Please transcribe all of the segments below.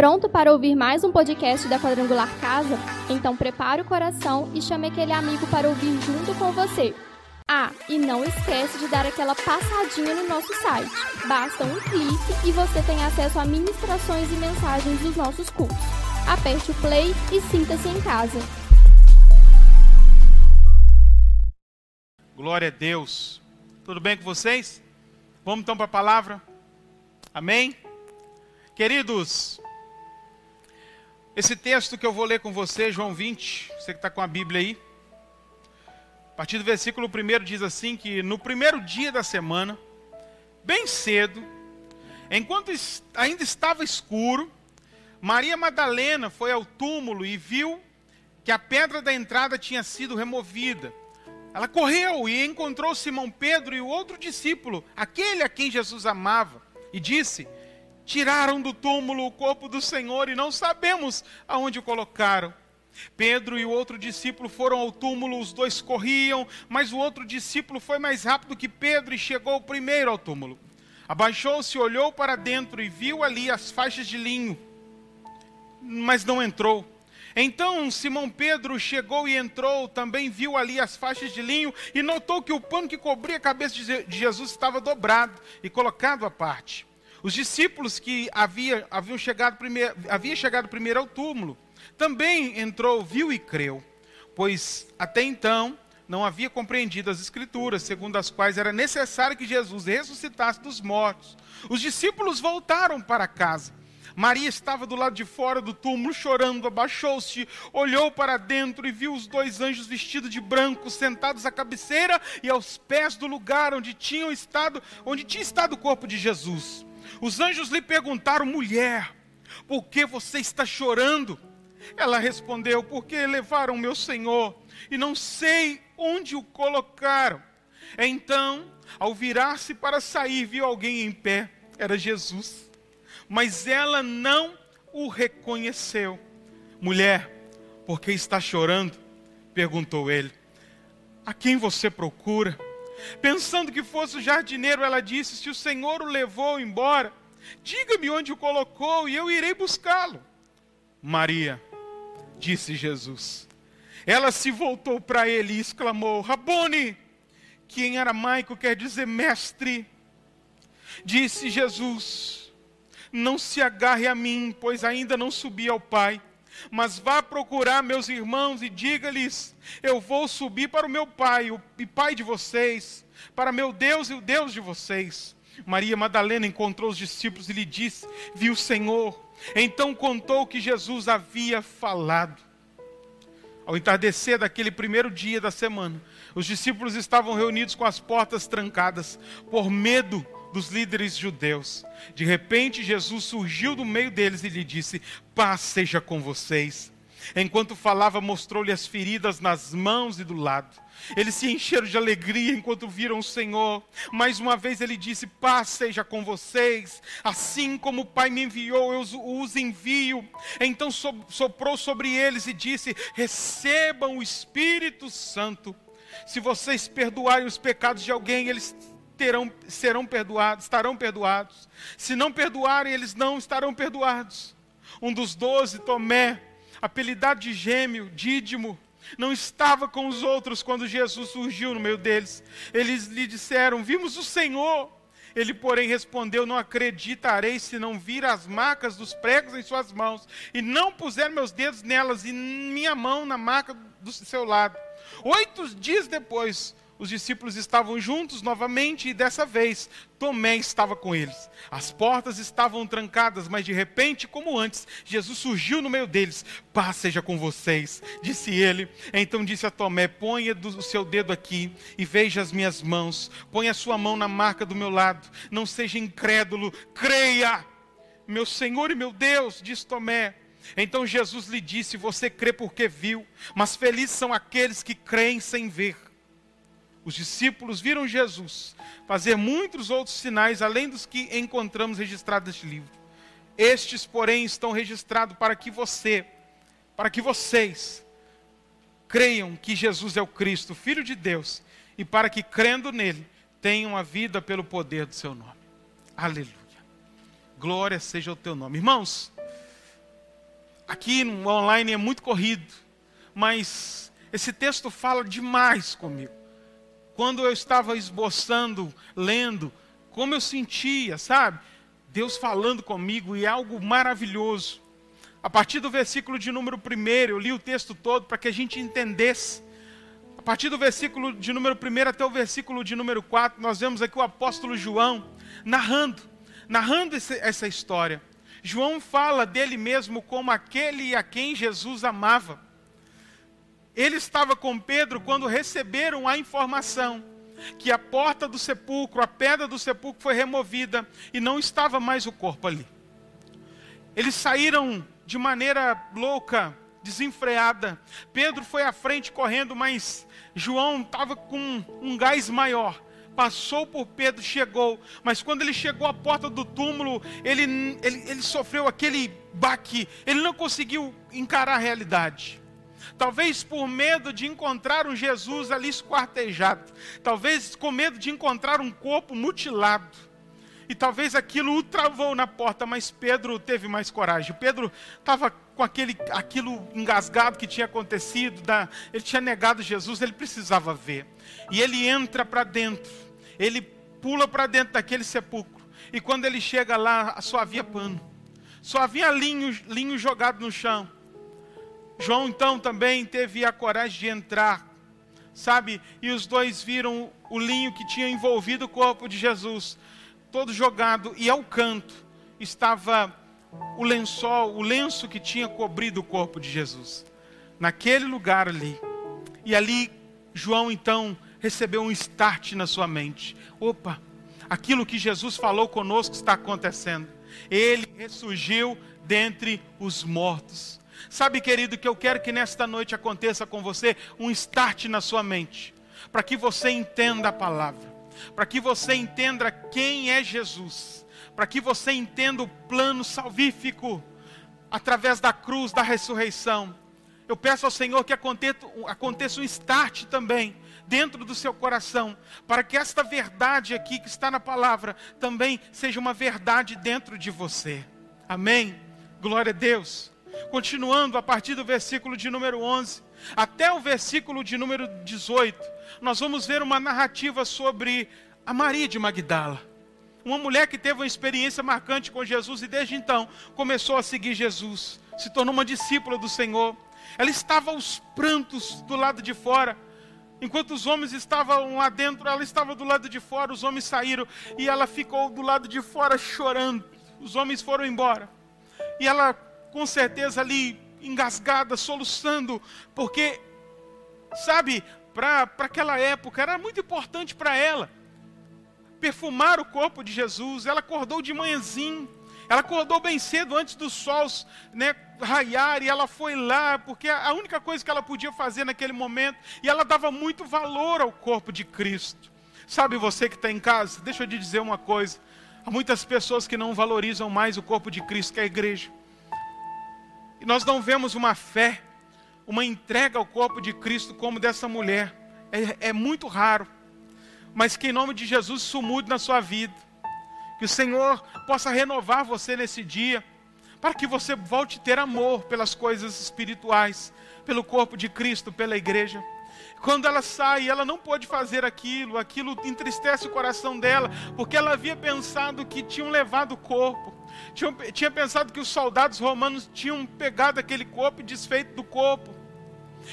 Pronto para ouvir mais um podcast da Quadrangular Casa? Então prepare o coração e chame aquele amigo para ouvir junto com você. Ah, e não esquece de dar aquela passadinha no nosso site. Basta um clique e você tem acesso a ministrações e mensagens dos nossos cultos. Aperte o play e sinta-se em casa. Glória a Deus. Tudo bem com vocês? Vamos então para a palavra? Amém? Queridos, esse texto que eu vou ler com você, João 20, você que está com a Bíblia aí, a partir do versículo 1 diz assim: que no primeiro dia da semana, bem cedo, enquanto ainda estava escuro, Maria Madalena foi ao túmulo e viu que a pedra da entrada tinha sido removida. Ela correu e encontrou Simão Pedro e o outro discípulo, aquele a quem Jesus amava, e disse: Tiraram do túmulo o corpo do Senhor e não sabemos aonde o colocaram. Pedro e o outro discípulo foram ao túmulo, os dois corriam, mas o outro discípulo foi mais rápido que Pedro e chegou primeiro ao túmulo. Abaixou-se, olhou para dentro e viu ali as faixas de linho, mas não entrou. Então Simão Pedro chegou e entrou, também viu ali as faixas de linho e notou que o pano que cobria a cabeça de Jesus estava dobrado e colocado à parte. Os discípulos que havia, haviam chegado primeiro, havia chegado primeiro ao túmulo, também entrou, viu e creu, pois até então não havia compreendido as escrituras, segundo as quais era necessário que Jesus ressuscitasse dos mortos. Os discípulos voltaram para casa. Maria estava do lado de fora do túmulo chorando, abaixou-se, olhou para dentro e viu os dois anjos vestidos de branco sentados à cabeceira e aos pés do lugar onde tinham estado, onde tinha estado o corpo de Jesus. Os anjos lhe perguntaram: mulher, por que você está chorando? Ela respondeu: porque levaram meu senhor e não sei onde o colocaram. Então, ao virar-se para sair, viu alguém em pé. Era Jesus. Mas ela não o reconheceu. Mulher, por que está chorando? perguntou ele. A quem você procura? Pensando que fosse o jardineiro, ela disse: Se o Senhor o levou embora, diga-me onde o colocou e eu irei buscá-lo. Maria, disse Jesus. Ela se voltou para ele e exclamou: Rabone, que em aramaico quer dizer mestre. Disse Jesus: Não se agarre a mim, pois ainda não subi ao Pai mas vá procurar meus irmãos e diga-lhes: Eu vou subir para o meu pai, o pai de vocês, para meu Deus e o Deus de vocês. Maria Madalena encontrou os discípulos e lhe disse: Viu o Senhor. Então contou o que Jesus havia falado. Ao entardecer daquele primeiro dia da semana, os discípulos estavam reunidos com as portas trancadas, por medo dos líderes judeus. De repente, Jesus surgiu do meio deles e lhe disse: Paz seja com vocês. Enquanto falava, mostrou-lhe as feridas nas mãos e do lado. Eles se encheram de alegria enquanto viram o Senhor. Mais uma vez ele disse: Paz seja com vocês. Assim como o Pai me enviou, eu os envio. Então soprou sobre eles e disse: Recebam o Espírito Santo. Se vocês perdoarem os pecados de alguém, eles terão, serão perdoados, estarão perdoados. Se não perdoarem, eles não estarão perdoados. Um dos doze, Tomé, apelidado de gêmeo, Dídimo, não estava com os outros quando Jesus surgiu no meio deles. Eles lhe disseram: Vimos o Senhor. Ele, porém, respondeu: Não acreditarei se não vir as marcas dos pregos em suas mãos, e não puser meus dedos nelas e minha mão na marca do seu lado. Oito dias depois, os discípulos estavam juntos novamente e dessa vez Tomé estava com eles. As portas estavam trancadas, mas de repente, como antes, Jesus surgiu no meio deles. Paz seja com vocês, disse ele. Então disse a Tomé: Ponha o seu dedo aqui e veja as minhas mãos. Ponha a sua mão na marca do meu lado. Não seja incrédulo, creia. Meu Senhor e meu Deus, disse Tomé. Então Jesus lhe disse: Você crê porque viu, mas felizes são aqueles que creem sem ver. Os discípulos viram Jesus fazer muitos outros sinais além dos que encontramos registrados neste livro. Estes, porém, estão registrados para que você, para que vocês creiam que Jesus é o Cristo, Filho de Deus, e para que crendo nele tenham a vida pelo poder do seu nome. Aleluia. Glória seja o teu nome. Irmãos, aqui no online é muito corrido, mas esse texto fala demais comigo. Quando eu estava esboçando, lendo, como eu sentia, sabe? Deus falando comigo e é algo maravilhoso. A partir do versículo de número 1, eu li o texto todo para que a gente entendesse. A partir do versículo de número 1 até o versículo de número 4, nós vemos aqui o apóstolo João narrando, narrando essa história. João fala dele mesmo como aquele a quem Jesus amava. Ele estava com Pedro quando receberam a informação que a porta do sepulcro, a pedra do sepulcro foi removida e não estava mais o corpo ali. Eles saíram de maneira louca, desenfreada. Pedro foi à frente correndo, mas João estava com um gás maior. Passou por Pedro, chegou, mas quando ele chegou à porta do túmulo, ele, ele, ele sofreu aquele baque, ele não conseguiu encarar a realidade. Talvez por medo de encontrar um Jesus ali esquartejado, talvez com medo de encontrar um corpo mutilado e talvez aquilo o travou na porta, mas Pedro teve mais coragem. Pedro estava com aquele, aquilo engasgado que tinha acontecido, da, ele tinha negado Jesus, ele precisava ver. E ele entra para dentro, ele pula para dentro daquele sepulcro. E quando ele chega lá, só havia pano, só havia linho, linho jogado no chão. João então também teve a coragem de entrar, sabe? E os dois viram o linho que tinha envolvido o corpo de Jesus todo jogado, e ao canto estava o lençol, o lenço que tinha cobrido o corpo de Jesus. Naquele lugar ali. E ali, João então recebeu um start na sua mente. Opa, aquilo que Jesus falou conosco está acontecendo. Ele ressurgiu dentre os mortos. Sabe, querido, que eu quero que nesta noite aconteça com você um start na sua mente, para que você entenda a palavra para que você entenda quem é Jesus, para que você entenda o plano salvífico através da cruz, da ressurreição. Eu peço ao Senhor que aconteça, aconteça um start também dentro do seu coração, para que esta verdade aqui que está na palavra também seja uma verdade dentro de você. Amém? Glória a Deus. Continuando a partir do versículo de número 11 até o versículo de número 18, nós vamos ver uma narrativa sobre a Maria de Magdala. Uma mulher que teve uma experiência marcante com Jesus e desde então começou a seguir Jesus, se tornou uma discípula do Senhor. Ela estava aos prantos do lado de fora. Enquanto os homens estavam lá dentro, ela estava do lado de fora, os homens saíram e ela ficou do lado de fora chorando. Os homens foram embora. E ela, com certeza, ali engasgada, soluçando, porque, sabe, para aquela época era muito importante para ela perfumar o corpo de Jesus. Ela acordou de manhãzinho, ela acordou bem cedo antes do sol né, raiar e ela foi lá, porque a única coisa que ela podia fazer naquele momento, e ela dava muito valor ao corpo de Cristo. Sabe você que está em casa, deixa eu te dizer uma coisa: há muitas pessoas que não valorizam mais o corpo de Cristo, que é a igreja. E nós não vemos uma fé, uma entrega ao corpo de Cristo como dessa mulher. É, é muito raro. Mas que em nome de Jesus isso mude na sua vida. Que o Senhor possa renovar você nesse dia. Para que você volte a ter amor pelas coisas espirituais, pelo corpo de Cristo, pela igreja. Quando ela sai, ela não pôde fazer aquilo, aquilo entristece o coração dela, porque ela havia pensado que tinham levado o corpo, tinha, tinha pensado que os soldados romanos tinham pegado aquele corpo e desfeito do corpo.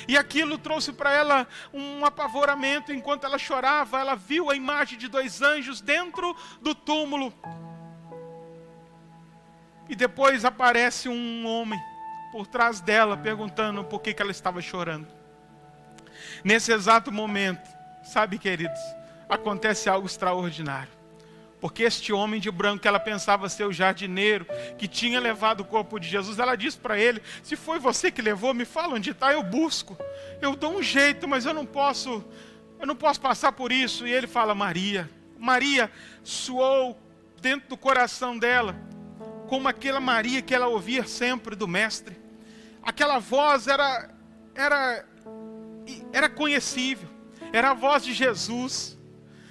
E aquilo trouxe para ela um apavoramento. Enquanto ela chorava, ela viu a imagem de dois anjos dentro do túmulo. E depois aparece um homem por trás dela, perguntando por que, que ela estava chorando. Nesse exato momento, sabe, queridos, acontece algo extraordinário. Porque este homem de branco que ela pensava ser o jardineiro, que tinha levado o corpo de Jesus, ela disse para ele: Se foi você que levou, me fala onde está, eu busco. Eu dou um jeito, mas eu não posso, eu não posso passar por isso. E ele fala: Maria. Maria suou dentro do coração dela, como aquela Maria que ela ouvia sempre do Mestre. Aquela voz era, era era conhecível, era a voz de Jesus.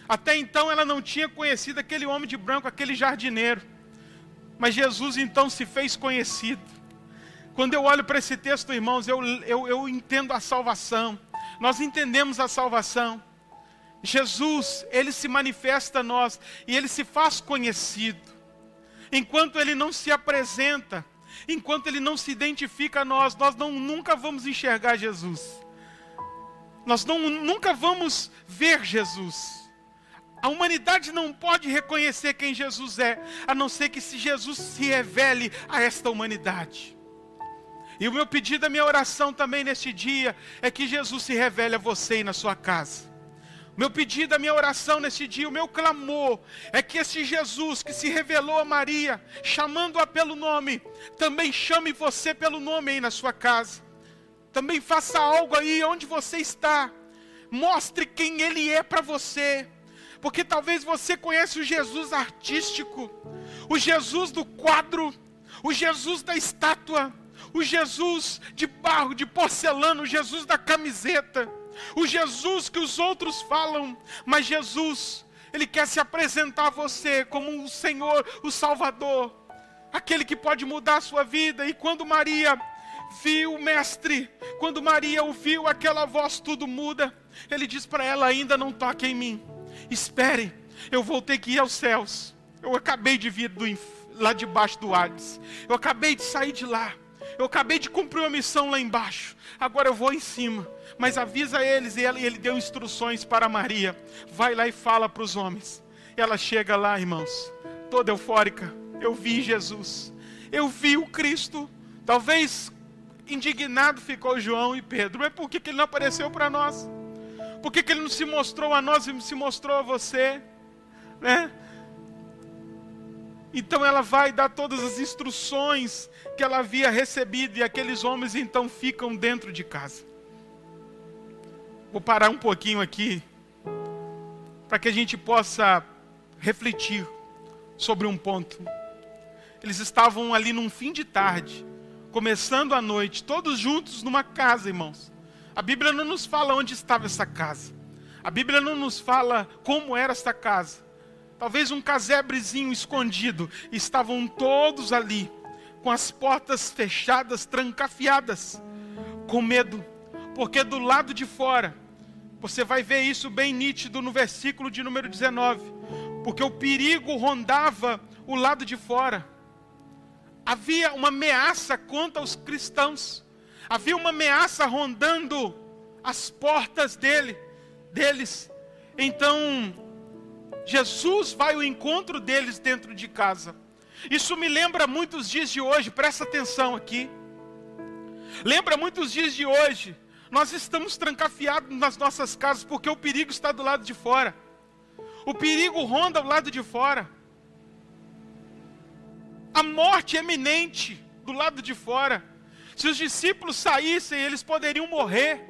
Até então ela não tinha conhecido aquele homem de branco, aquele jardineiro. Mas Jesus então se fez conhecido. Quando eu olho para esse texto, irmãos, eu, eu, eu entendo a salvação. Nós entendemos a salvação. Jesus, ele se manifesta a nós e ele se faz conhecido. Enquanto ele não se apresenta, enquanto ele não se identifica a nós, nós não, nunca vamos enxergar Jesus. Nós não, nunca vamos ver Jesus. A humanidade não pode reconhecer quem Jesus é, a não ser que se Jesus se revele a esta humanidade. E o meu pedido, a minha oração também neste dia, é que Jesus se revele a você e na sua casa. Meu pedido, a minha oração nesse dia, o meu clamor é que esse Jesus que se revelou a Maria, chamando-a pelo nome, também chame você pelo nome aí na sua casa. Também faça algo aí onde você está. Mostre quem ele é para você. Porque talvez você conheça o Jesus artístico, o Jesus do quadro, o Jesus da estátua, o Jesus de barro, de porcelana, o Jesus da camiseta o Jesus que os outros falam, mas Jesus, Ele quer se apresentar a você como o Senhor, o Salvador, aquele que pode mudar a sua vida. E quando Maria viu o Mestre, quando Maria ouviu aquela voz, tudo muda. Ele diz para ela: ainda não toque em mim, espere, eu vou ter que ir aos céus. Eu acabei de vir do, lá debaixo do Hades, eu acabei de sair de lá. Eu acabei de cumprir uma missão lá embaixo. Agora eu vou em cima. Mas avisa eles, e ele deu instruções para Maria. Vai lá e fala para os homens. Ela chega lá, irmãos, toda eufórica. Eu vi Jesus. Eu vi o Cristo. Talvez indignado ficou João e Pedro. Mas por que, que ele não apareceu para nós? Por que, que ele não se mostrou a nós e se mostrou a você? Né? Então ela vai dar todas as instruções que ela havia recebido e aqueles homens então ficam dentro de casa. Vou parar um pouquinho aqui para que a gente possa refletir sobre um ponto. Eles estavam ali num fim de tarde, começando a noite, todos juntos numa casa, irmãos. A Bíblia não nos fala onde estava essa casa. A Bíblia não nos fala como era esta casa. Talvez um casebrezinho escondido. Estavam todos ali, com as portas fechadas, trancafiadas, com medo, porque do lado de fora, você vai ver isso bem nítido no versículo de número 19, porque o perigo rondava o lado de fora. Havia uma ameaça contra os cristãos. Havia uma ameaça rondando as portas dele, deles. Então, Jesus vai ao encontro deles dentro de casa. Isso me lembra muitos dias de hoje, presta atenção aqui. Lembra muitos dias de hoje. Nós estamos trancafiados nas nossas casas porque o perigo está do lado de fora. O perigo ronda o lado de fora. A morte é eminente do lado de fora. Se os discípulos saíssem, eles poderiam morrer.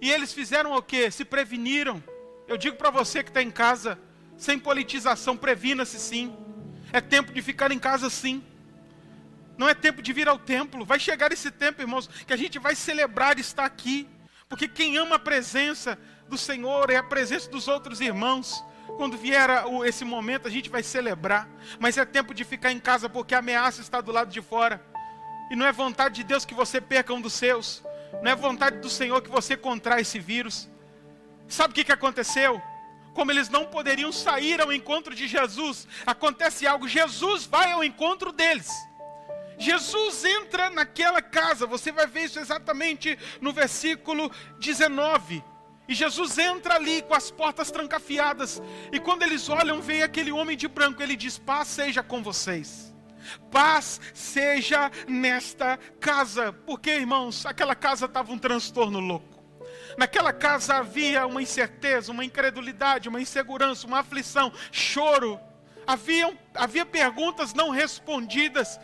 E eles fizeram o que? Se preveniram. Eu digo para você que está em casa, sem politização, previna-se sim. É tempo de ficar em casa sim. Não é tempo de vir ao templo. Vai chegar esse tempo, irmãos, que a gente vai celebrar estar aqui. Porque quem ama a presença do Senhor é a presença dos outros irmãos. Quando vier esse momento, a gente vai celebrar. Mas é tempo de ficar em casa porque a ameaça está do lado de fora. E não é vontade de Deus que você perca um dos seus. Não é vontade do Senhor que você contraia esse vírus. Sabe o que, que aconteceu? como eles não poderiam sair ao encontro de Jesus, acontece algo, Jesus vai ao encontro deles. Jesus entra naquela casa, você vai ver isso exatamente no versículo 19. E Jesus entra ali com as portas trancafiadas, e quando eles olham, vem aquele homem de branco, ele diz: Paz seja com vocês. Paz seja nesta casa, porque irmãos, aquela casa estava um transtorno louco. Naquela casa havia uma incerteza, uma incredulidade, uma insegurança, uma aflição, choro. Havia, havia perguntas não respondidas.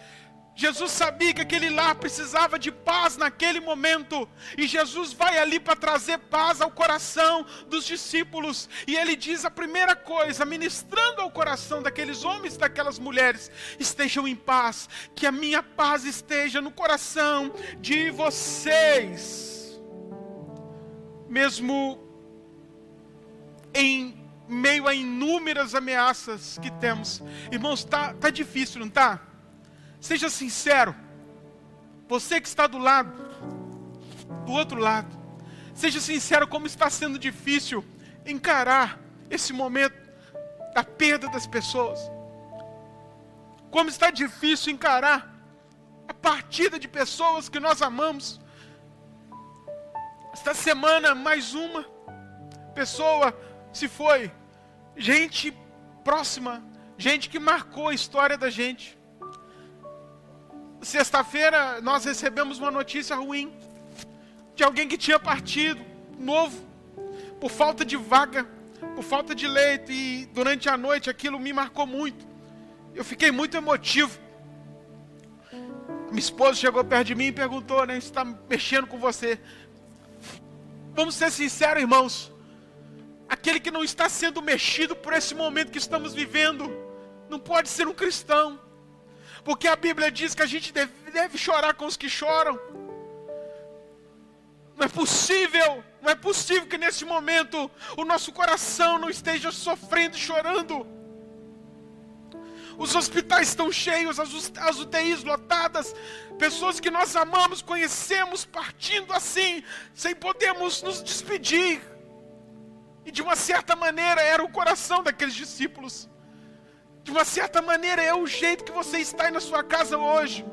Jesus sabia que aquele lar precisava de paz naquele momento, e Jesus vai ali para trazer paz ao coração dos discípulos, e ele diz a primeira coisa, ministrando ao coração daqueles homens daquelas mulheres: estejam em paz, que a minha paz esteja no coração de vocês mesmo em meio a inúmeras ameaças que temos. Irmãos, tá, tá difícil, não tá? Seja sincero. Você que está do lado, do outro lado, seja sincero como está sendo difícil encarar esse momento da perda das pessoas. Como está difícil encarar a partida de pessoas que nós amamos. Esta semana, mais uma pessoa se foi. Gente próxima, gente que marcou a história da gente. Sexta-feira nós recebemos uma notícia ruim de alguém que tinha partido, novo, por falta de vaga, por falta de leito, e durante a noite aquilo me marcou muito. Eu fiquei muito emotivo. Minha esposa chegou perto de mim e perguntou, né? Está mexendo com você. Vamos ser sinceros, irmãos. Aquele que não está sendo mexido por esse momento que estamos vivendo, não pode ser um cristão. Porque a Bíblia diz que a gente deve, deve chorar com os que choram. Não é possível, não é possível que nesse momento o nosso coração não esteja sofrendo e chorando. Os hospitais estão cheios, as, UTIs lotadas, pessoas que nós amamos, conhecemos, partindo assim, sem podermos nos despedir. E de uma certa maneira era o coração daqueles discípulos. De uma certa maneira é o jeito que você está aí na sua casa hoje,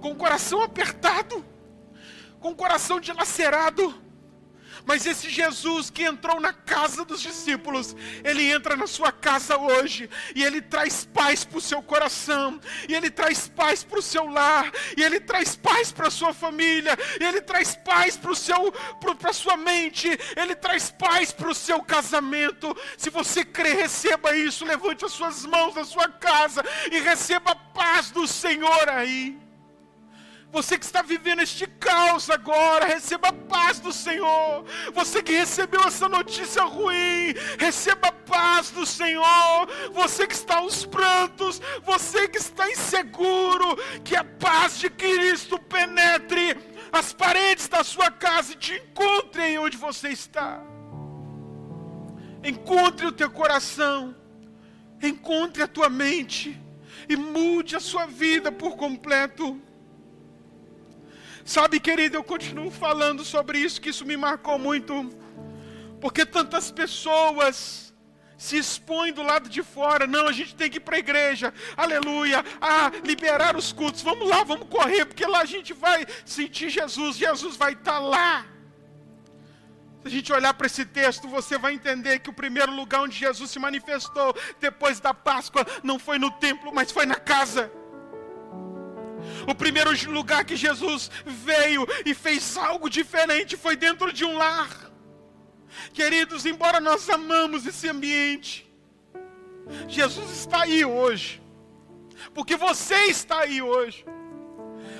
com o coração apertado, com o coração dilacerado mas esse Jesus que entrou na casa dos discípulos, ele entra na sua casa hoje e ele traz paz para o seu coração, e ele traz paz para o seu lar, e ele traz paz para a sua família, e ele traz paz para seu para a sua mente, ele traz paz para o seu casamento. Se você crê, receba isso, levante as suas mãos na sua casa e receba a paz do Senhor aí. Você que está vivendo este caos agora, receba a paz do Senhor. Você que recebeu essa notícia ruim, receba a paz do Senhor. Você que está aos prantos, você que está inseguro, que a paz de Cristo penetre as paredes da sua casa e te encontre onde você está. Encontre o teu coração, encontre a tua mente e mude a sua vida por completo. Sabe, querido, eu continuo falando sobre isso, que isso me marcou muito. Porque tantas pessoas se expõem do lado de fora. Não, a gente tem que ir para a igreja. Aleluia. Ah, liberar os cultos. Vamos lá, vamos correr, porque lá a gente vai sentir Jesus. Jesus vai estar tá lá. Se a gente olhar para esse texto, você vai entender que o primeiro lugar onde Jesus se manifestou depois da Páscoa não foi no templo, mas foi na casa. O primeiro lugar que Jesus veio e fez algo diferente foi dentro de um lar. Queridos, embora nós amamos esse ambiente, Jesus está aí hoje. Porque você está aí hoje.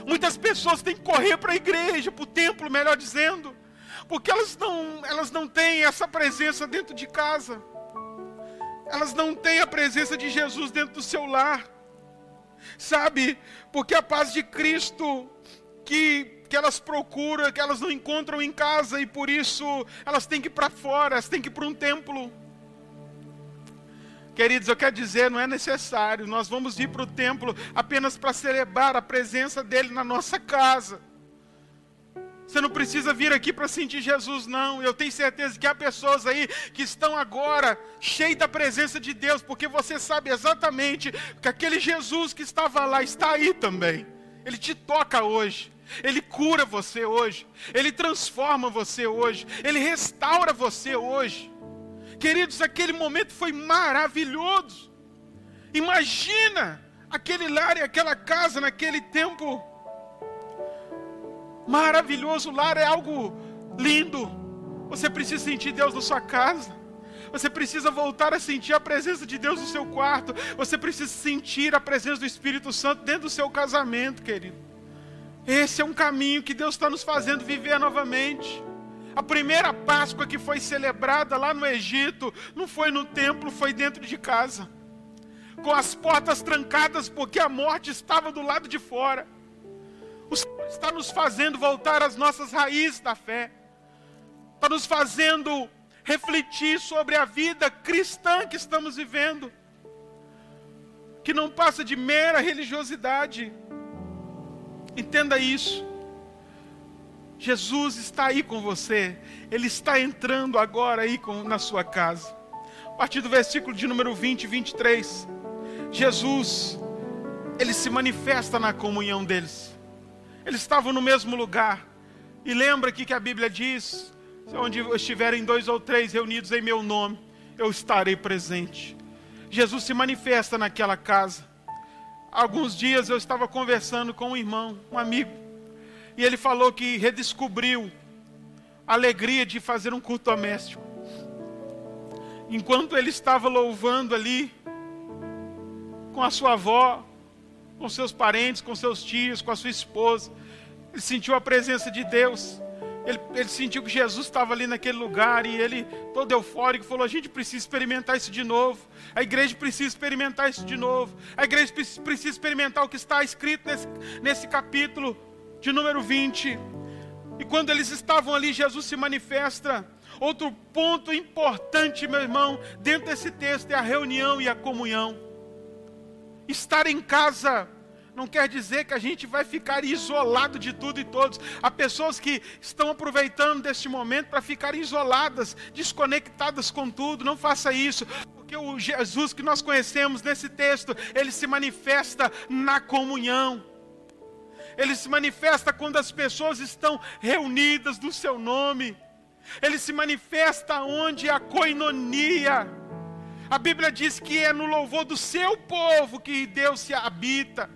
Muitas pessoas têm que correr para a igreja, para o templo, melhor dizendo, porque elas não, elas não têm essa presença dentro de casa. Elas não têm a presença de Jesus dentro do seu lar. Sabe? Porque a paz de Cristo que, que elas procuram, que elas não encontram em casa e por isso elas têm que ir para fora, elas têm que ir para um templo. Queridos, eu quero dizer, não é necessário, nós vamos ir para o templo apenas para celebrar a presença dele na nossa casa. Você não precisa vir aqui para sentir Jesus, não. Eu tenho certeza que há pessoas aí que estão agora cheias da presença de Deus, porque você sabe exatamente que aquele Jesus que estava lá está aí também. Ele te toca hoje. Ele cura você hoje. Ele transforma você hoje. Ele restaura você hoje. Queridos, aquele momento foi maravilhoso. Imagina aquele lar e aquela casa naquele tempo Maravilhoso, o lar é algo lindo. Você precisa sentir Deus na sua casa. Você precisa voltar a sentir a presença de Deus no seu quarto. Você precisa sentir a presença do Espírito Santo dentro do seu casamento, querido. Esse é um caminho que Deus está nos fazendo viver novamente. A primeira Páscoa que foi celebrada lá no Egito não foi no templo, foi dentro de casa, com as portas trancadas, porque a morte estava do lado de fora. O Senhor está nos fazendo voltar às nossas raízes da fé, está nos fazendo refletir sobre a vida cristã que estamos vivendo, que não passa de mera religiosidade. Entenda isso. Jesus está aí com você. Ele está entrando agora aí com, na sua casa. A partir do versículo de número 20 e 23. Jesus, ele se manifesta na comunhão deles. Eles estavam no mesmo lugar. E lembra aqui que a Bíblia diz: onde estiverem dois ou três reunidos em meu nome, eu estarei presente. Jesus se manifesta naquela casa. Alguns dias eu estava conversando com um irmão, um amigo, e ele falou que redescobriu a alegria de fazer um culto doméstico. Enquanto ele estava louvando ali, com a sua avó, com seus parentes, com seus tios, com a sua esposa, ele sentiu a presença de Deus. Ele, ele, sentiu que Jesus estava ali naquele lugar e ele, todo eufórico, falou: A gente precisa experimentar isso de novo. A igreja precisa experimentar isso de novo. A igreja precisa experimentar o que está escrito nesse, nesse capítulo de número 20. E quando eles estavam ali, Jesus se manifesta. Outro ponto importante, meu irmão, dentro desse texto é a reunião e a comunhão. Estar em casa não quer dizer que a gente vai ficar isolado de tudo e todos. Há pessoas que estão aproveitando deste momento para ficar isoladas, desconectadas com tudo. Não faça isso, porque o Jesus que nós conhecemos nesse texto, ele se manifesta na comunhão. Ele se manifesta quando as pessoas estão reunidas no seu nome. Ele se manifesta onde a coinonia. A Bíblia diz que é no louvor do seu povo que Deus se habita.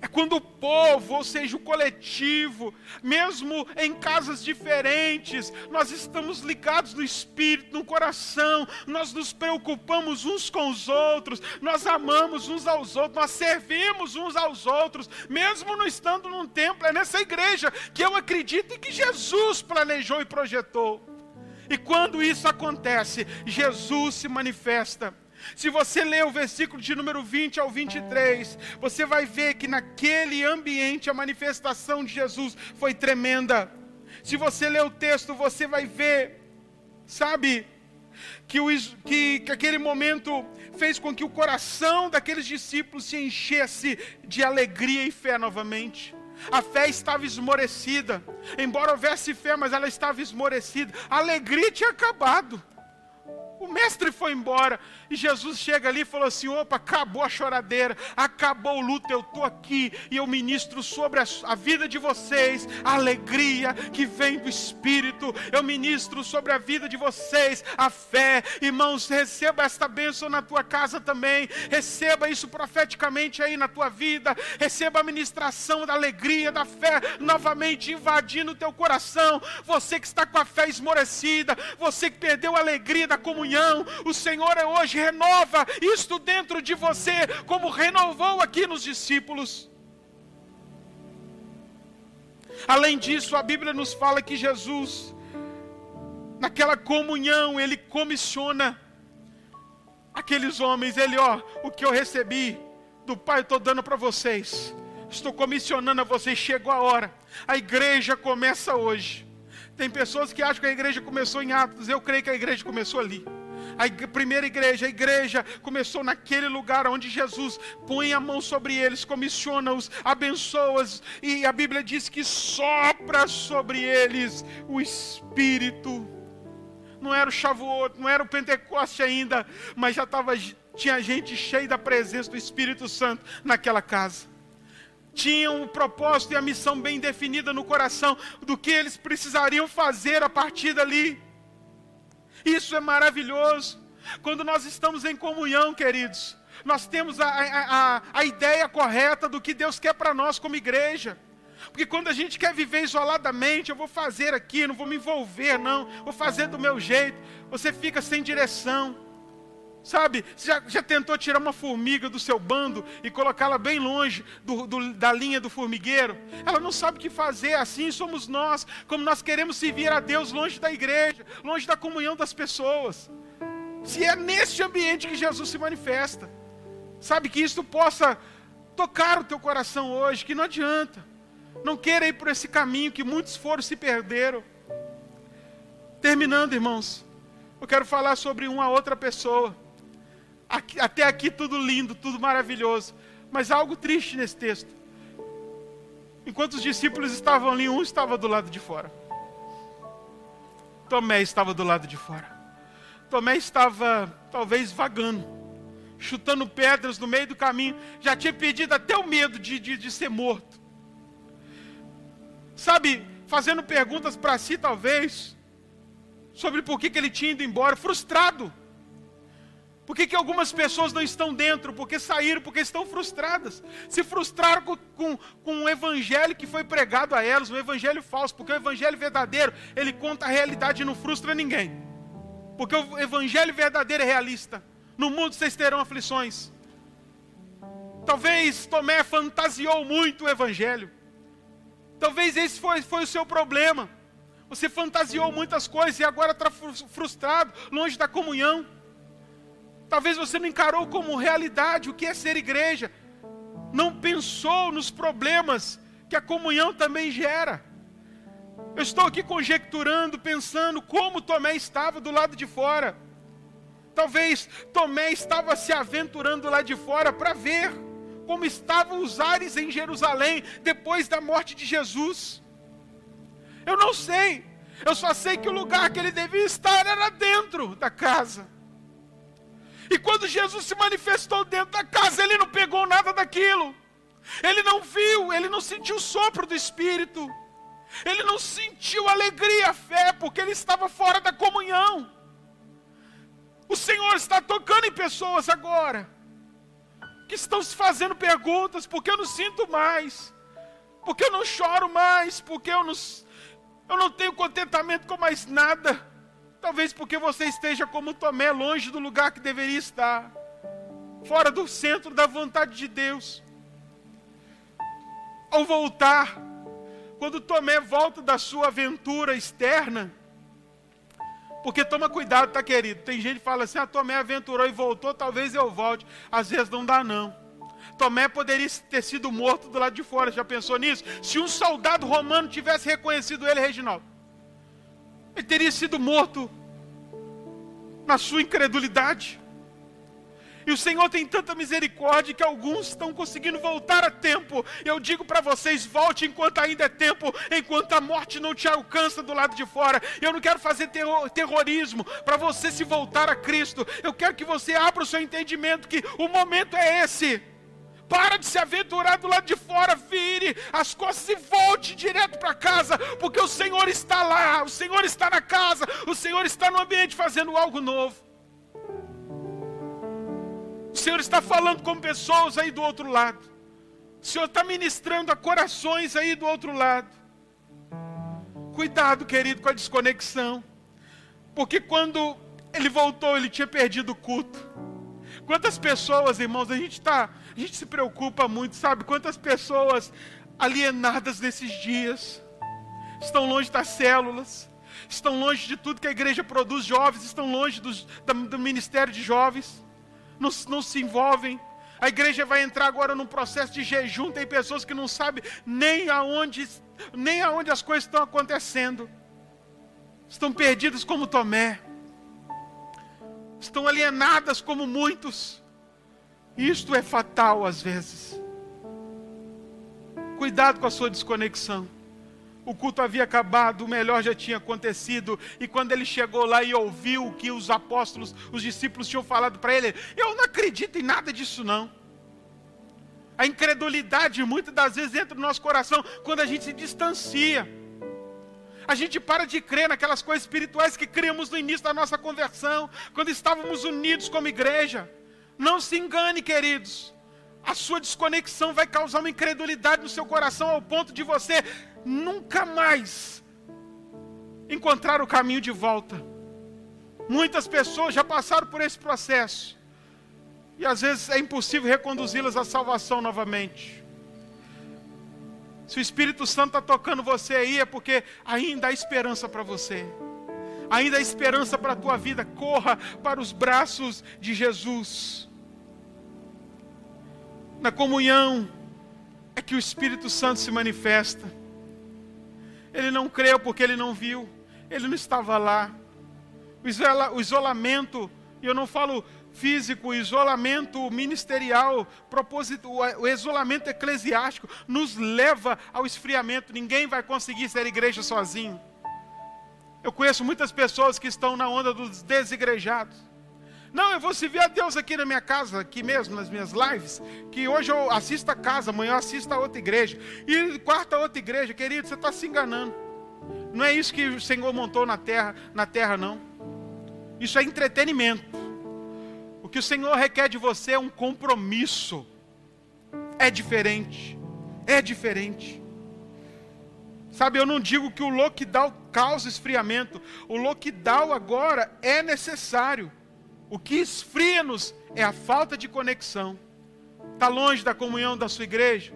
É quando o povo, ou seja, o coletivo, mesmo em casas diferentes, nós estamos ligados no espírito, no coração, nós nos preocupamos uns com os outros, nós amamos uns aos outros, nós servimos uns aos outros, mesmo não estando num templo, é nessa igreja que eu acredito e que Jesus planejou e projetou. E quando isso acontece, Jesus se manifesta. Se você ler o versículo de número 20 ao 23, você vai ver que naquele ambiente a manifestação de Jesus foi tremenda. Se você ler o texto, você vai ver, sabe, que, o, que, que aquele momento fez com que o coração daqueles discípulos se enchesse de alegria e fé novamente. A fé estava esmorecida, embora houvesse fé, mas ela estava esmorecida. A alegria tinha acabado. O mestre foi embora e Jesus chega ali e falou assim: opa, acabou a choradeira, acabou o luto, eu estou aqui e eu ministro sobre a, a, vida de vocês a alegria que vem do Espírito, eu ministro sobre a vida de vocês a fé. Irmãos, receba esta bênção na tua casa também, receba isso profeticamente aí na tua vida, receba a ministração da alegria, da fé novamente invadindo o teu coração. Você que está com a fé esmorecida, você que perdeu a alegria da comunhão comunhão. O Senhor hoje renova isto dentro de você, como renovou aqui nos discípulos. Além disso, a Bíblia nos fala que Jesus, naquela comunhão, ele comissiona aqueles homens. Ele, ó, o que eu recebi do Pai, eu estou dando para vocês. Estou comissionando a vocês. Chegou a hora. A igreja começa hoje. Tem pessoas que acham que a igreja começou em Atos. Eu creio que a igreja começou ali. A primeira igreja, a igreja começou naquele lugar onde Jesus põe a mão sobre eles, comissiona-os, abençoa-os, e a Bíblia diz que sopra sobre eles o Espírito. Não era o Shavuot, não era o Pentecoste ainda, mas já tava, tinha gente cheia da presença do Espírito Santo naquela casa tinham o propósito e a missão bem definida no coração do que eles precisariam fazer a partir dali. Isso é maravilhoso. Quando nós estamos em comunhão, queridos, nós temos a, a, a, ideia correta do que Deus quer para nós como igreja. Porque quando a gente quer viver isoladamente, eu vou fazer aqui, não vou me envolver, não, vou fazer do meu jeito, você fica sem direção. Sabe, você já, já, tentou tirar uma formiga do seu bando e colocá-la bem longe do, do, da linha do formigueiro? Ela não sabe o que fazer, assim somos nós, como nós queremos servir a Deus longe da igreja, longe da comunhão das pessoas. Se é neste ambiente que Jesus se manifesta, sabe que isso possa tocar o teu coração hoje, que não adianta, não queira ir por esse caminho que muitos foram se perderam. Terminando, irmãos, eu quero falar sobre uma outra pessoa Aqui, até aqui tudo lindo, tudo maravilhoso. Mas há algo triste nesse texto. Enquanto os discípulos estavam ali, um estava do lado de fora. Tomé estava do lado de fora. Tomé estava talvez vagando, chutando pedras no meio do caminho. Já tinha perdido até o medo de, de, de ser morto. Sabe, fazendo perguntas para si, talvez, sobre por que, que ele tinha ido embora, frustrado. Por que, que algumas pessoas não estão dentro? Porque saíram, porque estão frustradas. Se frustraram com, com, com evangelho que foi pregado a elas, um evangelho falso, porque o evangelho verdadeiro, ele conta a realidade e não frustra ninguém. Porque o evangelho verdadeiro é realista. No mundo vocês terão aflições. Talvez Tomé fantasiou muito o evangelho. Talvez esse foi, foi o seu problema. Você fantasiou muitas coisas e agora está frustrado, longe da comunhão. Talvez você não encarou como realidade o que é ser igreja. Não pensou nos problemas que a comunhão também gera. Eu estou aqui conjecturando, pensando como Tomé estava do lado de fora. Talvez Tomé estava se aventurando lá de fora para ver como estavam os ares em Jerusalém depois da morte de Jesus. Eu não sei, eu só sei que o lugar que ele devia estar era dentro da casa. E quando Jesus se manifestou dentro da casa, ele não pegou nada daquilo. Ele não viu, ele não sentiu o sopro do Espírito. Ele não sentiu alegria, fé, porque ele estava fora da comunhão. O Senhor está tocando em pessoas agora, que estão se fazendo perguntas: porque eu não sinto mais, porque eu não choro mais, porque eu não, eu não tenho contentamento com mais nada. Talvez porque você esteja como Tomé, longe do lugar que deveria estar, fora do centro da vontade de Deus. Ao voltar, quando Tomé volta da sua aventura externa, porque toma cuidado, tá querido? Tem gente que fala assim: ah, Tomé aventurou e voltou, talvez eu volte. Às vezes não dá, não. Tomé poderia ter sido morto do lado de fora, já pensou nisso? Se um soldado romano tivesse reconhecido ele, Reginaldo, ele teria sido morto na sua incredulidade. E o Senhor tem tanta misericórdia que alguns estão conseguindo voltar a tempo. Eu digo para vocês: volte enquanto ainda é tempo, enquanto a morte não te alcança do lado de fora. Eu não quero fazer terror, terrorismo para você se voltar a Cristo. Eu quero que você abra o seu entendimento que o momento é esse. Para de se aventurar do lado de fora, vire as costas e volte direto para casa, porque o Senhor está lá, o Senhor está na casa, o Senhor está no ambiente fazendo algo novo. O Senhor está falando com pessoas aí do outro lado. O Senhor está ministrando a corações aí do outro lado. Cuidado, querido, com a desconexão. Porque quando ele voltou, ele tinha perdido o culto. Quantas pessoas, irmãos, a gente está a gente se preocupa muito, sabe? Quantas pessoas alienadas nesses dias estão longe das células, estão longe de tudo que a igreja produz, jovens estão longe dos, do, ministério de jovens, não, não se envolvem. A igreja vai entrar agora num processo de jejum, tem pessoas que não sabem nem aonde, nem aonde as coisas estão acontecendo. Estão perdidas como Tomé. Estão alienadas como muitos. Isto é fatal às vezes. Cuidado com a sua desconexão. O culto havia acabado, o melhor já tinha acontecido, e quando ele chegou lá e ouviu o que os apóstolos, os discípulos tinham falado para ele, eu não acredito em nada disso não. A incredulidade muitas das vezes entra no nosso coração quando a gente se distancia. A gente para de crer naquelas coisas espirituais que criamos no início da nossa conversão, quando estávamos unidos como igreja. Não se engane, queridos. A sua desconexão vai causar uma incredulidade no seu coração ao ponto de você nunca mais encontrar o caminho de volta. Muitas pessoas já passaram por esse processo. E às vezes é impossível reconduzi-las à salvação novamente. Se o Espírito Santo está tocando você aí, é porque ainda há esperança para você. Ainda há esperança para a tua vida. Corra para os braços de Jesus na comunhão, é que o Espírito Santo se manifesta. Ele não creu porque ele não viu, ele não estava lá. O isolamento, e eu não falo físico, o isolamento ministerial, o isolamento eclesiástico nos leva ao esfriamento. Ninguém vai conseguir ser igreja sozinho. Eu conheço muitas pessoas que estão na onda dos desigrejados. Não, eu vou servir a Deus aqui na minha casa, aqui mesmo, nas minhas lives. Que hoje eu assisto a casa, amanhã eu assisto a outra igreja. E quarta outra igreja, querido, você está se enganando. Não é isso que o Senhor montou na terra, na terra, não. Isso é entretenimento. O que o Senhor requer de você é um compromisso. É diferente. É diferente. Sabe, eu não digo que o lockdown causa esfriamento. O lockdown agora é necessário. O que esfria-nos é a falta de conexão. Está longe da comunhão da sua igreja?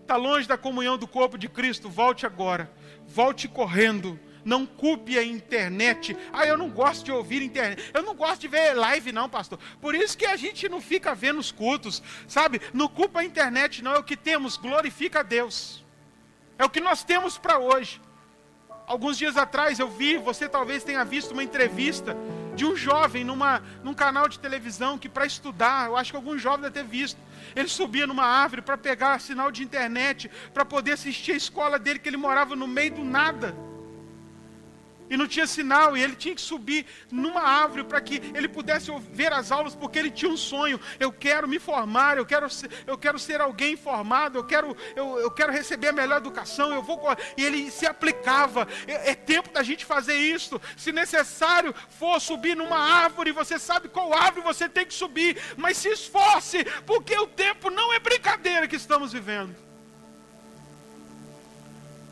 Está longe da comunhão do corpo de Cristo? Volte agora. Volte correndo. Não culpe a internet. Ah, eu não gosto de ouvir internet. Eu não gosto de ver live, não, pastor. Por isso que a gente não fica vendo os cultos. Sabe? Não culpa a internet, não. É o que temos. Glorifica a Deus. É o que nós temos para hoje. Alguns dias atrás eu vi, você talvez tenha visto uma entrevista de um jovem numa, num canal de televisão que para estudar, eu acho que algum jovem deve ter visto, ele subia numa árvore para pegar sinal de internet, para poder assistir a escola dele, que ele morava no meio do nada e não tinha sinal, e ele tinha que subir numa árvore para que ele pudesse ver as aulas, porque ele tinha um sonho. Eu quero me formar, eu quero ser, eu quero ser alguém formado, eu quero, eu, eu quero receber a melhor educação, eu vou. E ele se aplicava. É, é tempo da gente fazer isso. Se necessário for subir numa árvore, você sabe qual árvore você tem que subir, mas se esforce, porque o tempo não é brincadeira que estamos vivendo.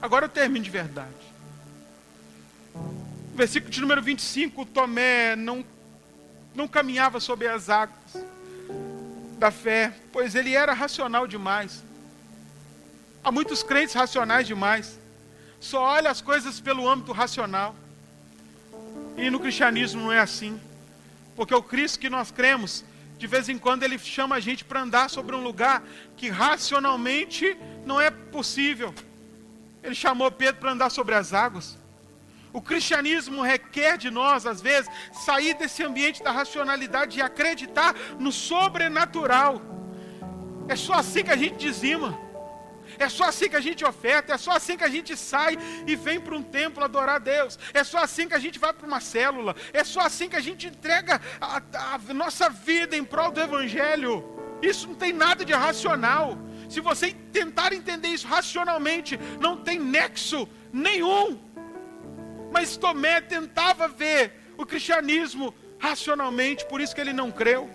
Agora eu termino de verdade. Versículo de número 25: Tomé não, não caminhava sobre as águas da fé, pois ele era racional demais. Há muitos crentes racionais demais, só olha as coisas pelo âmbito racional. E no cristianismo não é assim, porque o Cristo que nós cremos, de vez em quando ele chama a gente para andar sobre um lugar que racionalmente não é possível. Ele chamou Pedro para andar sobre as águas. O cristianismo requer de nós, às vezes, sair desse ambiente da racionalidade e acreditar no sobrenatural. É só assim que a gente dizima. É só assim que a gente oferta, é só assim que a gente sai e vem para um templo adorar a Deus. É só assim que a gente vai para uma célula. É só assim que a gente entrega a, a nossa vida em prol do Evangelho. Isso não tem nada de racional. Se você tentar entender isso racionalmente, não tem nexo nenhum. Mas Tomé tentava ver o cristianismo racionalmente, por isso que ele não creu.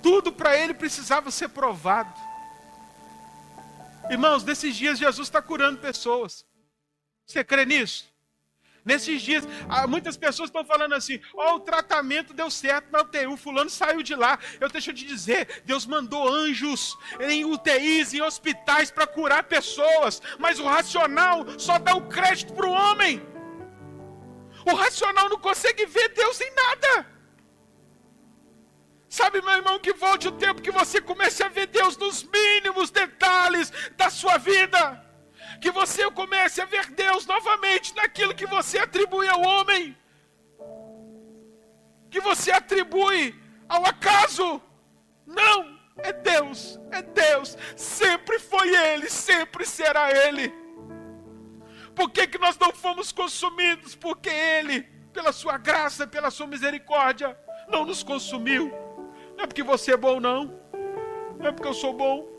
Tudo para ele precisava ser provado. Irmãos, nesses dias Jesus está curando pessoas. Você crê nisso? Nesses dias, muitas pessoas estão falando assim: ó, oh, o tratamento deu certo na UTI, o fulano saiu de lá. Eu deixo eu te dizer: Deus mandou anjos em UTIs, em hospitais para curar pessoas, mas o racional só dá o crédito para o homem. O racional não consegue ver Deus em nada. Sabe, meu irmão, que volte o tempo que você comece a ver Deus nos mínimos detalhes da sua vida que você comece a ver Deus novamente naquilo que você atribui ao homem, que você atribui ao acaso. Não, é Deus, é Deus, sempre foi Ele, sempre será Ele. Por que, que nós não fomos consumidos? Porque Ele, pela Sua graça, pela Sua misericórdia, não nos consumiu. Não é porque você é bom, não. Não é porque eu sou bom.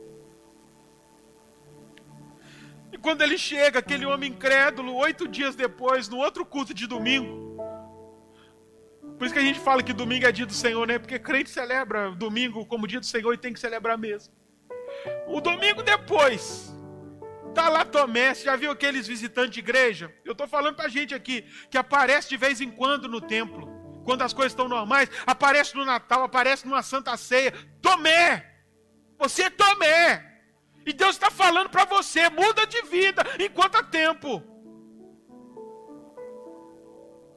Quando ele chega, aquele homem incrédulo, oito dias depois, no outro culto de domingo. Por isso que a gente fala que domingo é dia do Senhor, né? Porque crente celebra domingo como dia do Senhor e tem que celebrar mesmo. O domingo depois, tá lá Tomé, já viu aqueles visitantes de igreja? Eu estou falando para a gente aqui, que aparece de vez em quando no templo. Quando as coisas estão normais, aparece no Natal, aparece numa Santa Ceia. Tomé! Você é Tomé! E Deus está falando para você: muda de vida enquanto há tempo.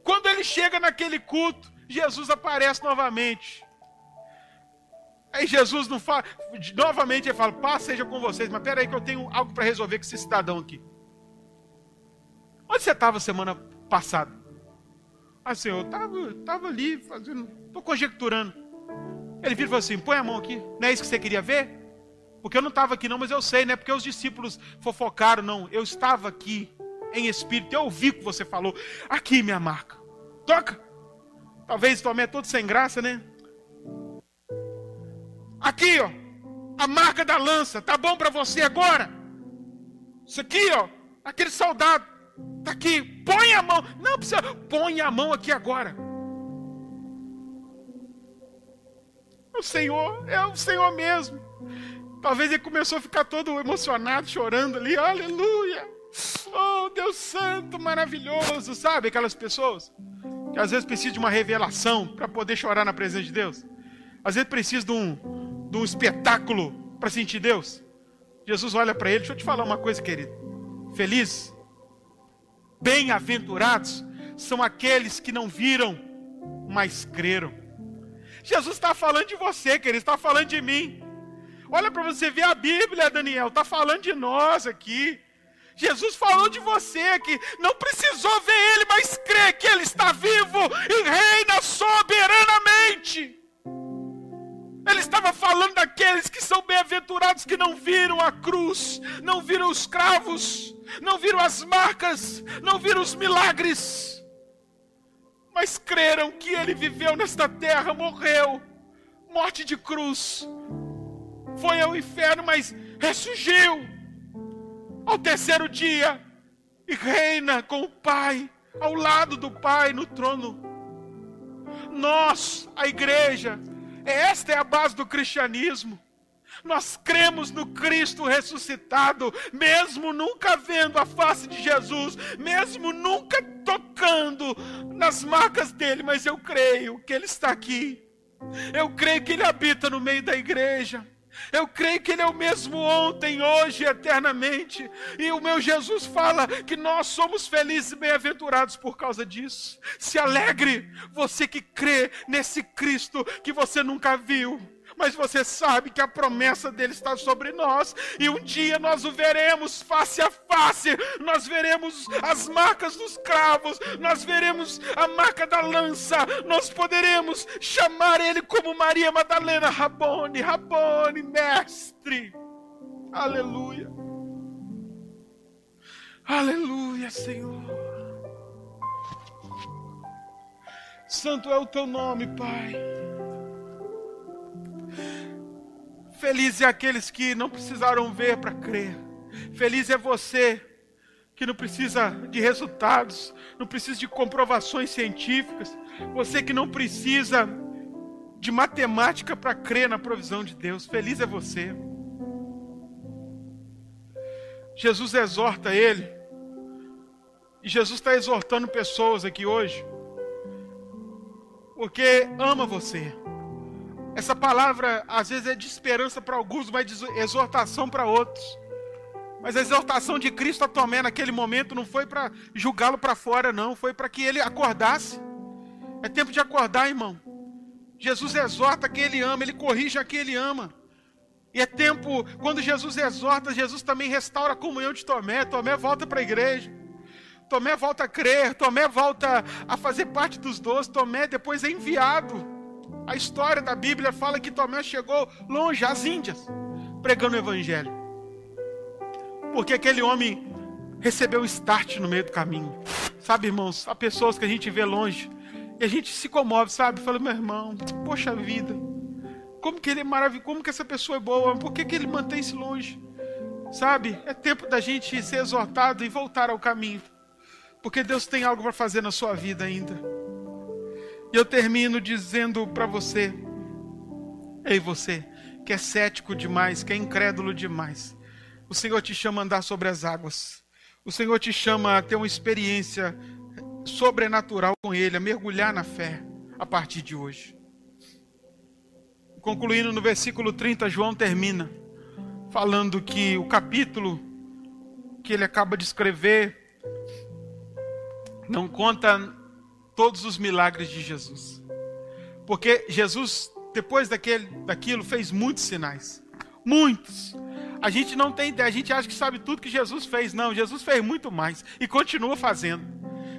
Quando ele chega naquele culto, Jesus aparece novamente. Aí Jesus não fala, novamente ele fala: paz seja com vocês, mas peraí que eu tenho algo para resolver com esse cidadão aqui. Onde você estava semana passada? Ah, senhor, eu estava tava ali fazendo. Estou conjecturando. Ele vira e falou assim: põe a mão aqui. Não é isso que você queria ver? Porque eu não estava aqui, não, mas eu sei, não é porque os discípulos fofocaram, não. Eu estava aqui em espírito, eu ouvi o que você falou. Aqui, minha marca. Toca. Talvez Tomé todo sem graça, né? Aqui, ó. A marca da lança. Tá bom para você agora? Isso aqui, ó. Aquele soldado. Tá aqui. Põe a mão. Não precisa. Põe a mão aqui agora. O Senhor é o Senhor mesmo. Talvez ele começou a ficar todo emocionado, chorando ali. Aleluia. Oh, Deus Santo, maravilhoso. Sabe aquelas pessoas que às vezes precisam de uma revelação para poder chorar na presença de Deus? Às vezes precisam de um, de um espetáculo para sentir Deus. Jesus olha para ele. Deixa eu te falar uma coisa, querido. Feliz, bem-aventurados são aqueles que não viram, mas creram. Jesus está falando de você, querido, está falando de mim. Olha para você ver a Bíblia, Daniel, está falando de nós aqui. Jesus falou de você que não precisou ver ele, mas crê que ele está vivo e reina soberanamente. Ele estava falando daqueles que são bem-aventurados que não viram a cruz, não viram os cravos, não viram as marcas, não viram os milagres, mas creram que ele viveu nesta terra, morreu, morte de cruz, foi ao inferno, mas ressurgiu ao terceiro dia e reina com o Pai, ao lado do Pai no trono. Nós, a igreja, esta é a base do cristianismo. Nós cremos no Cristo ressuscitado, mesmo nunca vendo a face de Jesus, mesmo nunca tocando nas marcas dele, mas eu creio que ele está aqui. Eu creio que ele habita no meio da igreja. Eu creio que Ele é o mesmo ontem, hoje e eternamente. E o meu Jesus fala que nós somos felizes e bem-aventurados por causa disso. Se alegre, você que crê nesse Cristo que você nunca viu mas você sabe que a promessa dele está sobre nós, e um dia nós o veremos face a face, nós veremos as marcas dos cravos, nós veremos a marca da lança, nós poderemos chamar ele como Maria Madalena, Rabone, Rabone, mestre. Aleluia. Aleluia, Senhor. Santo é o teu nome, Pai. Feliz é aqueles que não precisaram ver para crer. Feliz é você que não precisa de resultados, não precisa de comprovações científicas. Você que não precisa de matemática para crer na provisão de Deus. Feliz é você. Jesus exorta ele. E Jesus está exortando pessoas aqui hoje. Porque ama você. Essa palavra às vezes é de esperança para alguns, mas de exortação para outros. Mas a exortação de Cristo a Tomé naquele momento não foi para julgá-lo para fora, não, foi para que ele acordasse. É tempo de acordar, irmão. Jesus exorta quem ele ama, ele corrige a quem ele ama. E é tempo, quando Jesus exorta, Jesus também restaura a comunhão de Tomé. Tomé volta para a igreja. Tomé volta a crer, Tomé volta a fazer parte dos doze. Tomé depois é enviado a história da Bíblia fala que Tomé chegou longe, às Índias, pregando o Evangelho. Porque aquele homem recebeu start no meio do caminho. Sabe, irmãos, há pessoas que a gente vê longe e a gente se comove, sabe? Fala, meu irmão, poxa vida, como que ele é maravilhoso, como que essa pessoa é boa, por que, que ele mantém-se longe? Sabe? É tempo da gente ser exortado e voltar ao caminho. Porque Deus tem algo para fazer na sua vida ainda. E eu termino dizendo para você, ei você, que é cético demais, que é incrédulo demais. O Senhor te chama a andar sobre as águas. O Senhor te chama a ter uma experiência sobrenatural com Ele, a mergulhar na fé a partir de hoje. Concluindo no versículo 30, João termina falando que o capítulo que ele acaba de escrever não conta todos os milagres de Jesus. Porque Jesus, depois daquele, daquilo, fez muitos sinais. Muitos. A gente não tem ideia, a gente acha que sabe tudo que Jesus fez. Não, Jesus fez muito mais e continua fazendo.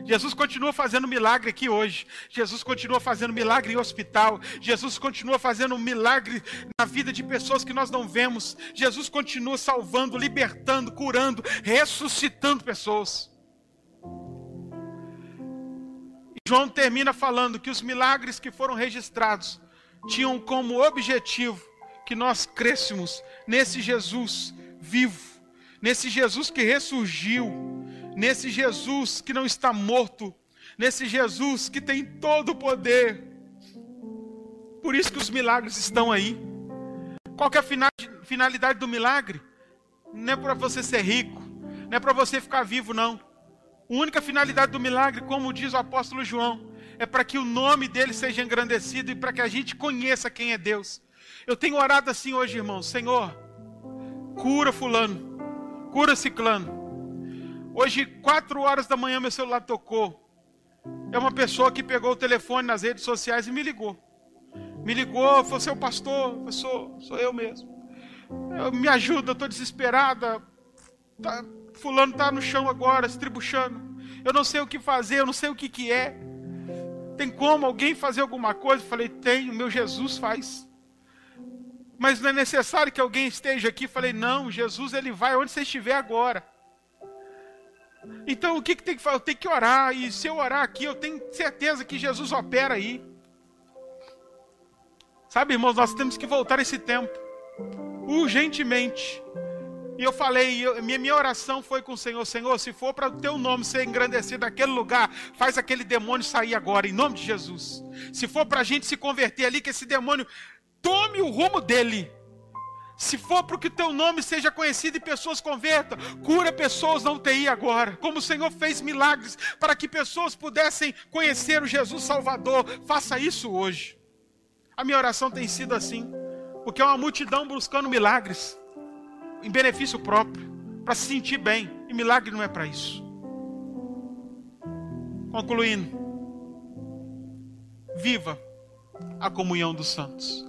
Jesus continua fazendo milagre aqui hoje. Jesus continua fazendo milagre em hospital. Jesus continua fazendo milagre na vida de pessoas que nós não vemos. Jesus continua salvando, libertando, curando, ressuscitando pessoas. João termina falando que os milagres que foram registrados tinham como objetivo que nós crescemos nesse Jesus vivo, nesse Jesus que ressurgiu, nesse Jesus que não está morto, nesse Jesus que tem todo o poder. Por isso que os milagres estão aí. Qual é a finalidade do milagre? Não é para você ser rico, não é para você ficar vivo, não. A única finalidade do milagre, como diz o apóstolo João, é para que o nome dele seja engrandecido e para que a gente conheça quem é Deus. Eu tenho orado assim hoje, irmão: Senhor, cura Fulano, cura Ciclano. Hoje, quatro horas da manhã, meu celular tocou. É uma pessoa que pegou o telefone nas redes sociais e me ligou. Me ligou, falou: seu pastor, sou, sou eu mesmo. Eu, me ajuda, estou desesperada. Tá, Fulano está no chão agora, se tribuchando. Eu não sei o que fazer, eu não sei o que, que é. Tem como alguém fazer alguma coisa? Eu falei, tem, o meu Jesus faz. Mas não é necessário que alguém esteja aqui. Eu falei, não, Jesus ele vai onde você estiver agora. Então o que, que tem que fazer? Eu tenho que orar. E se eu orar aqui, eu tenho certeza que Jesus opera aí. Sabe, irmãos, nós temos que voltar esse tempo. Urgentemente. E eu falei, eu, minha, minha oração foi com o Senhor: Senhor, se for para o teu nome ser engrandecido naquele lugar, faz aquele demônio sair agora, em nome de Jesus. Se for para a gente se converter ali, que esse demônio tome o rumo dele. Se for para que teu nome seja conhecido e pessoas convertam, cura pessoas na UTI agora. Como o Senhor fez milagres para que pessoas pudessem conhecer o Jesus Salvador, faça isso hoje. A minha oração tem sido assim, porque é uma multidão buscando milagres em benefício próprio, para se sentir bem. E milagre não é para isso. Concluindo, viva a comunhão dos santos.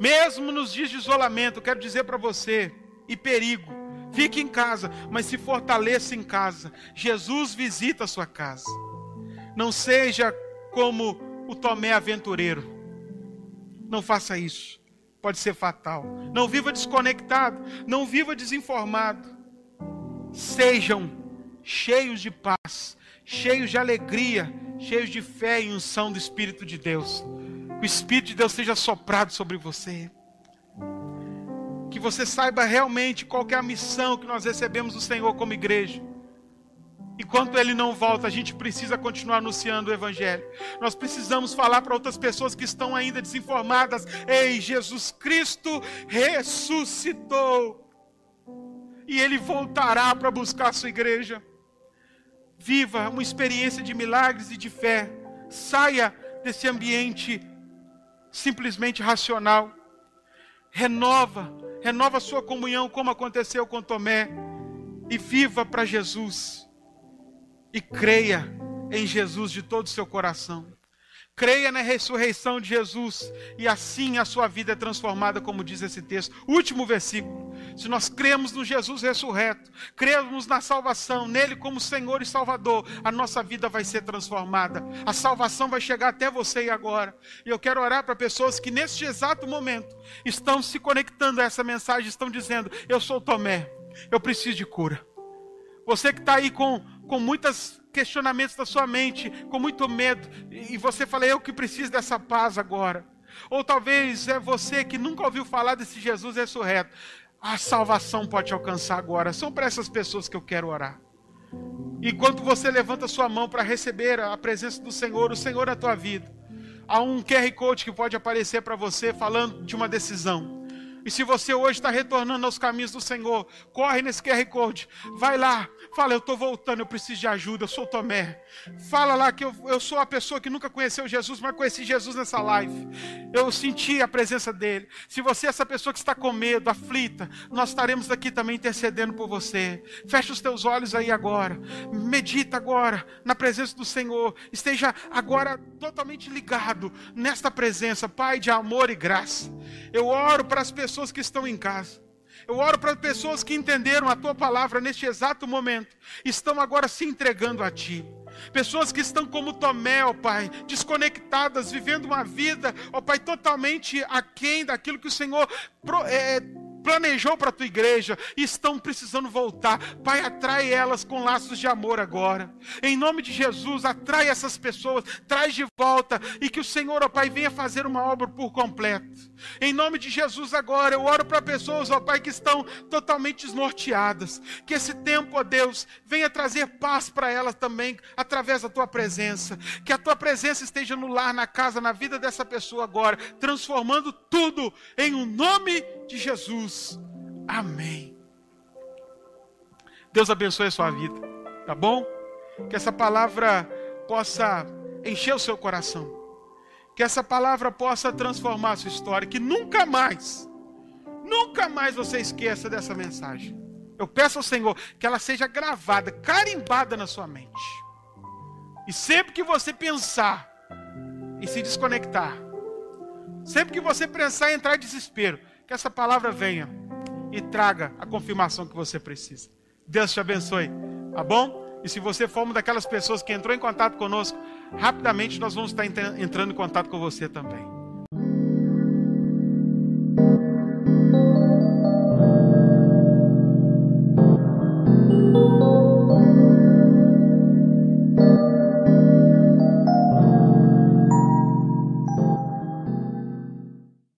Mesmo nos dias de isolamento, quero dizer para você, e perigo, fique em casa, mas se fortaleça em casa. Jesus visita a sua casa. Não seja como o Tomé aventureiro. Não faça isso pode ser fatal. Não viva desconectado, não viva desinformado. Sejam cheios de paz, cheios de alegria, cheios de fé e unção do Espírito de Deus. Que o Espírito de Deus seja soprado sobre você. Que você saiba realmente qual é a missão que nós recebemos do Senhor como igreja. Enquanto ele não volta, a gente precisa continuar anunciando o Evangelho. Nós precisamos falar para outras pessoas que estão ainda desinformadas: Ei, Jesus Cristo ressuscitou. E ele voltará para buscar a sua igreja. Viva uma experiência de milagres e de fé. Saia desse ambiente simplesmente racional. Renova, renova a sua comunhão, como aconteceu com Tomé. E viva para Jesus e creia em Jesus de todo o seu coração. Creia na ressurreição de Jesus e assim a sua vida é transformada, como diz esse texto. Último versículo. Se nós cremos no Jesus ressurreto, cremos na salvação, nele como Senhor e Salvador, a nossa vida vai ser transformada. A salvação vai chegar até você e agora. E eu quero orar para pessoas que neste exato momento estão se conectando a essa mensagem, estão dizendo: Eu sou Tomé, eu preciso de cura. Você que está aí com com muitos questionamentos da sua mente, com muito medo, e você fala, eu que preciso dessa paz agora. Ou talvez é você que nunca ouviu falar desse Jesus ressurreto. A salvação pode te alcançar agora. São para essas pessoas que eu quero orar. Enquanto você levanta sua mão para receber a presença do Senhor, o Senhor na tua vida, há um QR Code que pode aparecer para você falando de uma decisão. E se você hoje está retornando aos caminhos do Senhor, corre nesse QR Code, vai lá, fala: Eu estou voltando, eu preciso de ajuda, eu sou Tomé. Fala lá que eu, eu sou a pessoa que nunca conheceu Jesus, mas conheci Jesus nessa live. Eu senti a presença dele. Se você é essa pessoa que está com medo, aflita, nós estaremos aqui também intercedendo por você. Fecha os teus olhos aí agora, medita agora na presença do Senhor, esteja agora totalmente ligado nesta presença, Pai de amor e graça. Eu oro para as pessoas que estão em casa. Eu oro para pessoas que entenderam a tua palavra neste exato momento, estão agora se entregando a ti. Pessoas que estão como Tomé, ó Pai, desconectadas, vivendo uma vida, ó Pai, totalmente aquém daquilo que o Senhor é, planejou para a tua igreja e estão precisando voltar. Pai, atrai elas com laços de amor agora. Em nome de Jesus, atrai essas pessoas, traz de volta e que o Senhor, ó Pai, venha fazer uma obra por completo. Em nome de Jesus agora, eu oro para pessoas, ó Pai, que estão totalmente desnorteadas. Que esse tempo, ó Deus, venha trazer paz para elas também através da tua presença. Que a tua presença esteja no lar, na casa, na vida dessa pessoa agora, transformando tudo em um nome de Jesus. Amém. Deus abençoe a sua vida, tá bom? Que essa palavra possa encher o seu coração. Que essa palavra possa transformar a sua história. Que nunca mais, nunca mais você esqueça dessa mensagem. Eu peço ao Senhor que ela seja gravada, carimbada na sua mente. E sempre que você pensar e se desconectar, sempre que você pensar em entrar em desespero, que essa palavra venha e traga a confirmação que você precisa. Deus te abençoe, tá bom? E se você for uma daquelas pessoas que entrou em contato conosco, rapidamente nós vamos estar entrando em contato com você também.